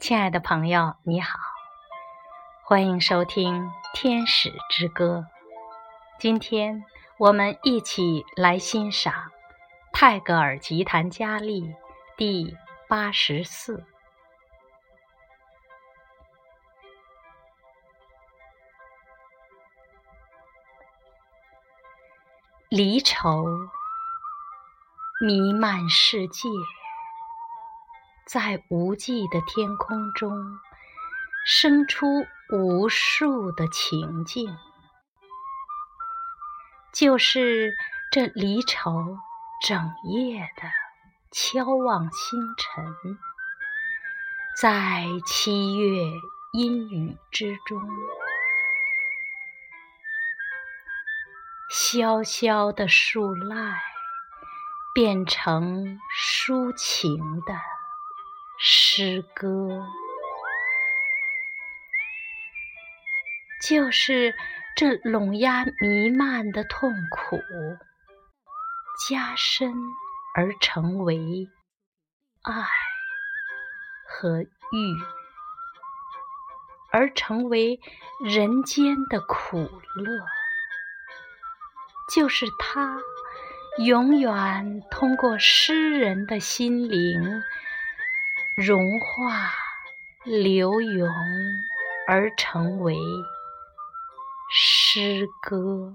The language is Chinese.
亲爱的朋友，你好，欢迎收听《天使之歌》。今天我们一起来欣赏泰戈尔吉檀迦利第八十四。离愁弥漫世界。在无际的天空中，生出无数的情境，就是这离愁整夜的悄望星辰，在七月阴雨之中，萧萧的树籁变成抒情的。诗歌，就是这笼压弥漫的痛苦，加深而成为爱和欲，而成为人间的苦乐，就是他永远通过诗人的心灵。融化、流涌，而成为诗歌。